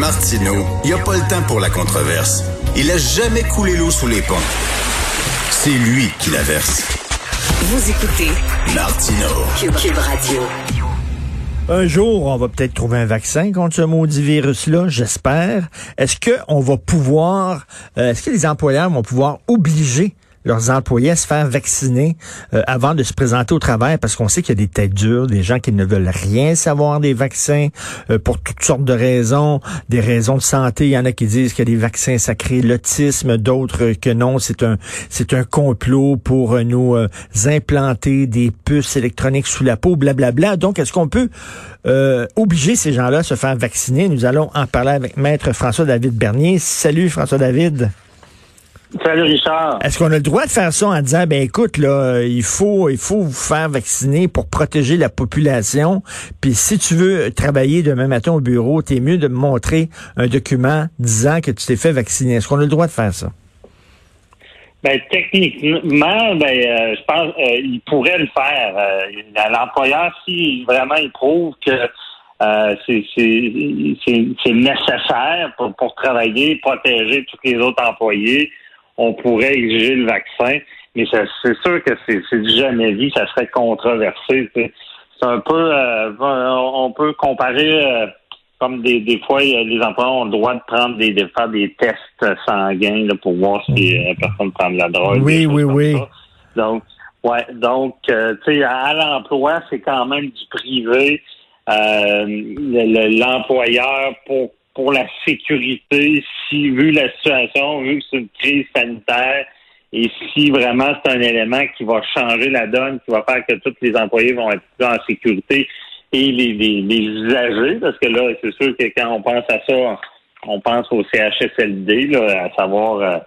Martino, il n'y a pas le temps pour la controverse. Il a jamais coulé l'eau sous les ponts. C'est lui qui la verse. Vous écoutez Martino. Cube, Radio. Un jour, on va peut-être trouver un vaccin contre ce maudit virus-là, j'espère. Est-ce qu'on va pouvoir, euh, est-ce que les employeurs vont pouvoir obliger leurs employés à se faire vacciner euh, avant de se présenter au travail parce qu'on sait qu'il y a des têtes dures, des gens qui ne veulent rien savoir des vaccins euh, pour toutes sortes de raisons, des raisons de santé. Il y en a qui disent que les vaccins ça crée l'autisme, d'autres que non, c'est un c'est un complot pour euh, nous implanter des puces électroniques sous la peau, blablabla. Donc est-ce qu'on peut obliger ces gens-là à se faire vacciner? Nous allons en parler avec maître François David Bernier. Salut François David. Salut Richard. Est-ce qu'on a le droit de faire ça en disant ben écoute là, il faut il faut vous faire vacciner pour protéger la population. Puis si tu veux travailler demain matin au bureau, t'es mieux de me montrer un document disant que tu t'es fait vacciner. Est-ce qu'on a le droit de faire ça? Ben, techniquement, ben, euh, je pense euh, il pourrait le faire. Euh, l'employeur, si vraiment il prouve que c'est nécessaire pour, pour travailler, protéger tous les autres employés, on pourrait exiger le vaccin, mais c'est sûr que c'est jamais vu, ça serait controversé. C'est un peu, euh, on peut comparer euh, comme des, des fois les employeurs ont le droit de prendre des de faire des tests sanguins pour voir si la personne prend de la drogue. Oui, oui, oui. Donc, ouais, donc euh, tu sais, à l'emploi, c'est quand même du privé. L'employeur pour pour la sécurité, si, vu la situation, vu que c'est une crise sanitaire, et si vraiment c'est un élément qui va changer la donne, qui va faire que tous les employés vont être plus en sécurité et les, les, usagers, parce que là, c'est sûr que quand on pense à ça, on pense au CHSLD, là, à savoir euh,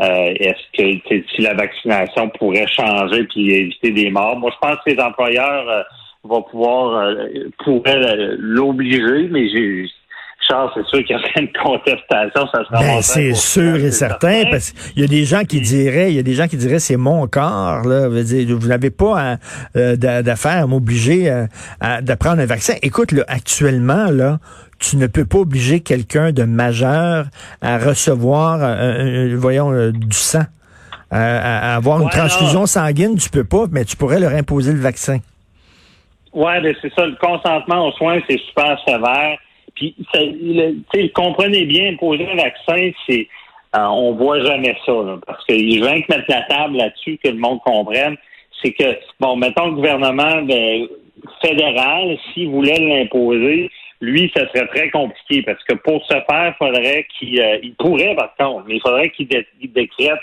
euh, est-ce que si la vaccination pourrait changer puis éviter des morts. Moi, je pense que les employeurs euh, vont pouvoir pourraient l'obliger, mais j'ai Charles, c'est sûr qu'il y a une contestation, ça ben, C'est sûr et certain, parce qu'il y a des gens qui diraient, il y a des gens qui diraient c'est mon corps, là. Vous n'avez pas euh, d'affaire à m'obliger euh, à, de prendre un vaccin. Écoute, là, actuellement, là, tu ne peux pas obliger quelqu'un de majeur à recevoir, euh, voyons, du sang. À, avoir une transfusion sanguine, tu peux pas, mais tu pourrais leur imposer le vaccin. Oui, ben, c'est ça. Le consentement aux soins, c'est super sévère. Puis, le, comprenez bien, poser un vaccin, c'est euh, on voit jamais ça, parce que je veux que mettre la table là-dessus, que le monde comprenne. C'est que, bon, mettons le gouvernement ben, fédéral, s'il voulait l'imposer, lui, ça serait très compliqué, parce que pour ce faire, il faudrait qu'il euh, il pourrait, par contre, mais il faudrait qu'il décrète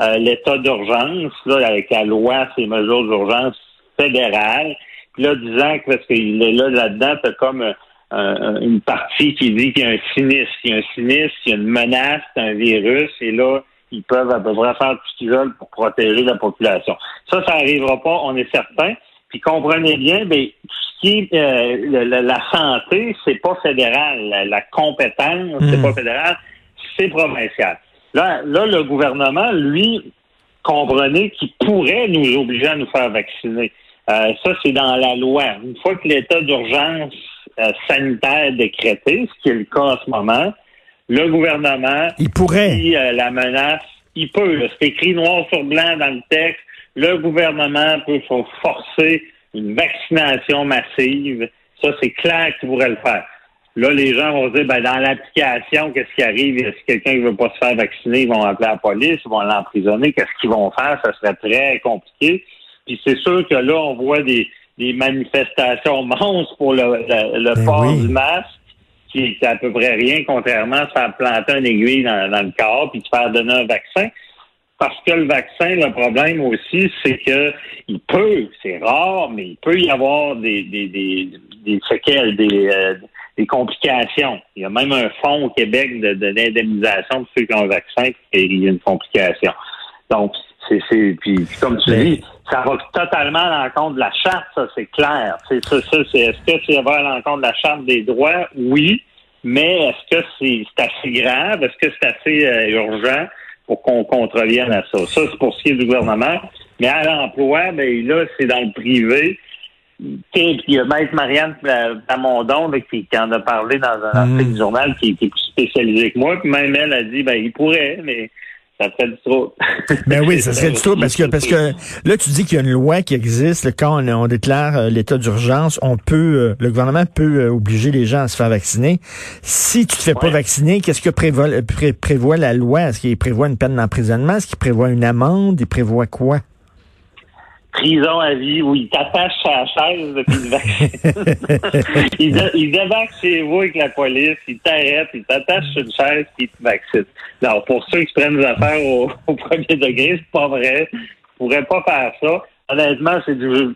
euh, l'état d'urgence, là, avec la loi, ces mesures d'urgence fédérales. Puis là, disant que parce qu'il est là, là-dedans, c'est comme une partie qui dit qu'il y a un sinistre. Il y a un sinistre, il y a une menace, un virus, et là, ils peuvent à peu près faire tout ce qu'ils veulent pour protéger la population. Ça, ça n'arrivera pas, on est certain. Puis comprenez bien, ben, tout ce qui est euh, la, santé, c'est pas fédéral. La, compétence, c'est pas hmm. fédéral, c'est provincial. Là, là, le gouvernement, lui, comprenez qu'il pourrait nous obliger à nous faire vacciner. Euh, ça, c'est dans la loi. Une fois que l'état d'urgence euh, sanitaire décrété, ce qui est le cas en ce moment, le gouvernement, il pourrait, euh, la menace, il peut. C'est écrit noir sur blanc dans le texte. Le gouvernement peut forcer une vaccination massive. Ça, c'est clair qu'il pourrait le faire. Là, les gens vont dire, ben, dans l'application, qu'est-ce qui arrive? Si quelqu'un ne veut pas se faire vacciner, ils vont appeler la police, ils vont l'emprisonner? Qu'est-ce qu'ils vont faire? Ça serait très compliqué. Puis c'est sûr que là, on voit des, des manifestations monstres pour le, le, ben port du masque, qui est à peu près rien, contrairement à se faire planter un aiguille dans, le corps puis se faire donner un vaccin. Parce que le vaccin, le problème aussi, c'est que il peut, c'est rare, mais il peut y avoir des, des, des, des séquelles, des, euh, des complications. Il y a même un fonds au Québec de, d'indemnisation de ceux qui ont un vaccin et il y a une complication. Donc, c'est, c'est puis, comme tu dis, ça va totalement à l'encontre de la charte, ça c'est clair. C'est ça, ça c'est est-ce que ça va à l'encontre de la charte des droits? Oui, mais est-ce que c'est, c'est assez grave? Est-ce que c'est assez euh, urgent pour qu'on contrevienne à ça? Ça, c'est pour ce qui est du gouvernement. Mais à l'emploi, ben là, c'est dans le privé. Puis il y a Maître Marianne Plamondon qui, qui en a parlé dans un article du journal qui, qui, est plus spécialisé que moi. Puis même elle a dit ben il pourrait, mais ça serait du trop. Ben oui, ça serait du trop parce que parce que là tu dis qu'il y a une loi qui existe quand on, déclare euh, l'état d'urgence, on peut euh, le gouvernement peut euh, obliger les gens à se faire vacciner. Si tu te fais pas vacciner, qu'est-ce que prévoit, prévoit la loi? Est-ce qu'il prévoit une peine d'emprisonnement? Est-ce qu'il prévoit une amende? Il prévoit quoi? Prison à vie où il t'attache sa chaise depuis le vaccin. il, débarque chez vous avec la police, il t'arrête, il t'attache sur une chaise puis il te vaccine. Alors, pour ceux qui prennent des affaires au, premier degré, c'est pas vrai. Je pourrais pas faire ça. Honnêtement, c'est du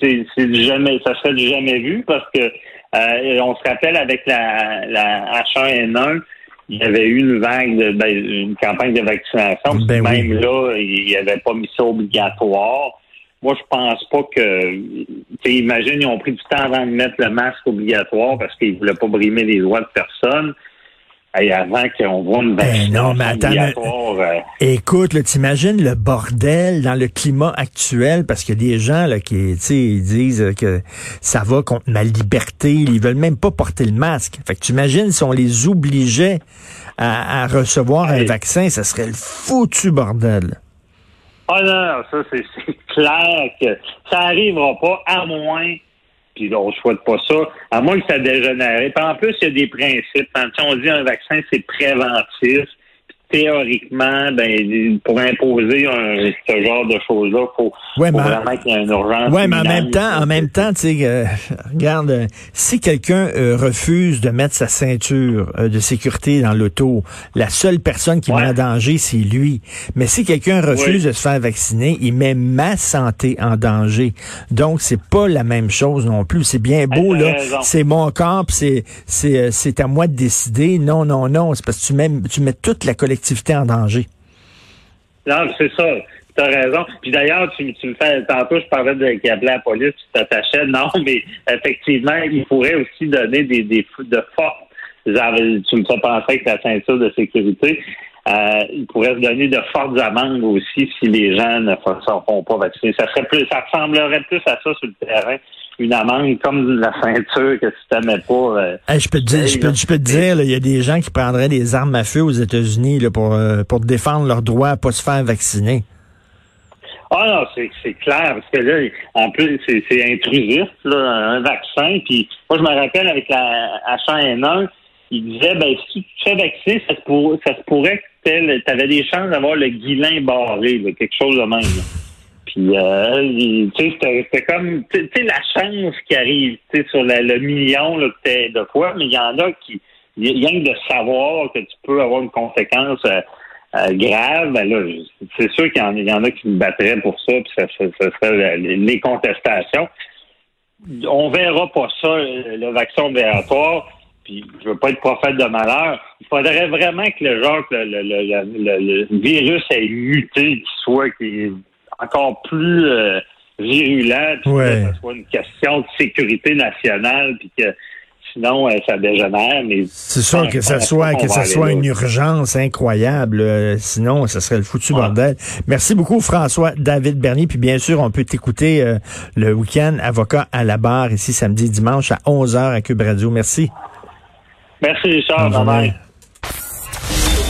c'est, du jamais ça serait du jamais vu parce que euh, on se rappelle avec la, la H1N1 il y avait eu une vague de ben, une campagne de vaccination. Ben même là, il n'y avait pas mis ça obligatoire. Moi, je pense pas que. Imagine, ils ont pris du temps avant de mettre le masque obligatoire parce qu'ils voulaient pas brimer les droits de personne. Et avant qu'on voit une ben non, mais attends, euh, écoute, t'imagines le bordel dans le climat actuel? Parce qu'il y a des gens là, qui ils disent que ça va contre ma liberté, ils veulent même pas porter le masque. Fait que tu imagines si on les obligeait à, recevoir un vaccin, ça serait le foutu bordel. Ah non, ça c'est clair que ça n'arrivera pas, à moins, puis on ne souhaite pas ça, à moins que ça dégénère. Puis en plus, il y a des principes. Quand on dit un vaccin, c'est préventif théoriquement, ben, pour imposer un, ce genre de choses-là, faut, faut vraiment qu'il y ait une urgence. Oui, mais en même temps, en même temps, tu sais, euh, regarde, euh, si quelqu'un euh, refuse de mettre sa ceinture de sécurité dans l'auto, la seule personne qui met en danger, c'est lui. Mais si quelqu'un refuse de se faire vacciner, il met ma santé en danger. Donc, c'est pas la même chose non plus. C'est bien beau, là. C'est mon corps, c'est, c'est, c'est à moi de décider. Non, non, non. C'est parce que tu mets, tu mets toute la collectivité en danger. Non, c'est ça. Tu as raison. Puis d'ailleurs, tu, me fais tantôt, je parlais de qui la police, tu t'attachais. Non, mais effectivement, il pourrait aussi donner des, des de fortes. Tu me fais penser avec la ceinture de sécurité. Euh, il pourrait se donner de fortes amendes aussi si les gens ne se font pas vacciner. Ça serait plus, ça ressemblerait plus à ça sur le terrain une amende comme la ceinture que tu t'aimais pas. Euh, je peux te dire, je peux, je peux te dire, il y a des gens qui prendraient des armes à feu aux États-Unis pour, euh, pour défendre leur droit à pas se faire vacciner. Ah non, c'est clair, parce que là, en plus, c'est intrusif, là, un vaccin. Puis moi, je me rappelle avec la H1N1, il disait ben si tu te fais vacciner, ça se, ça se pourrait que tu avais des chances d'avoir le guilin barré, quelque chose de même. Puis, euh, tu sais, c'était comme, tu sais, la chance qui arrive, tu sais, sur le million là, de fois, mais il y en a qui, rien de savoir que tu peux avoir une conséquence euh, euh, grave, ben là, c'est sûr qu'il y, en a qui me battraient pour ça, puis ça, serait les contestations. On verra pas ça, le vaccin obligatoire. Puis je veux pas être prophète de malheur. Il faudrait vraiment que le genre que le, le, le virus ait muté, qu'il soit, qu'il encore plus euh, virulent, puis que ce soit une question de sécurité nationale, puis que sinon euh, ça dégénère. Mais c'est sûr que ça soit que ça soit une urgence incroyable. Euh, sinon, ça serait le foutu bordel. Merci beaucoup, François David Bernier. Puis bien sûr, on peut t'écouter le week-end, avocat à la barre ici samedi, dimanche à 11h à Cube Radio. Merci. Merci, Richard. Bye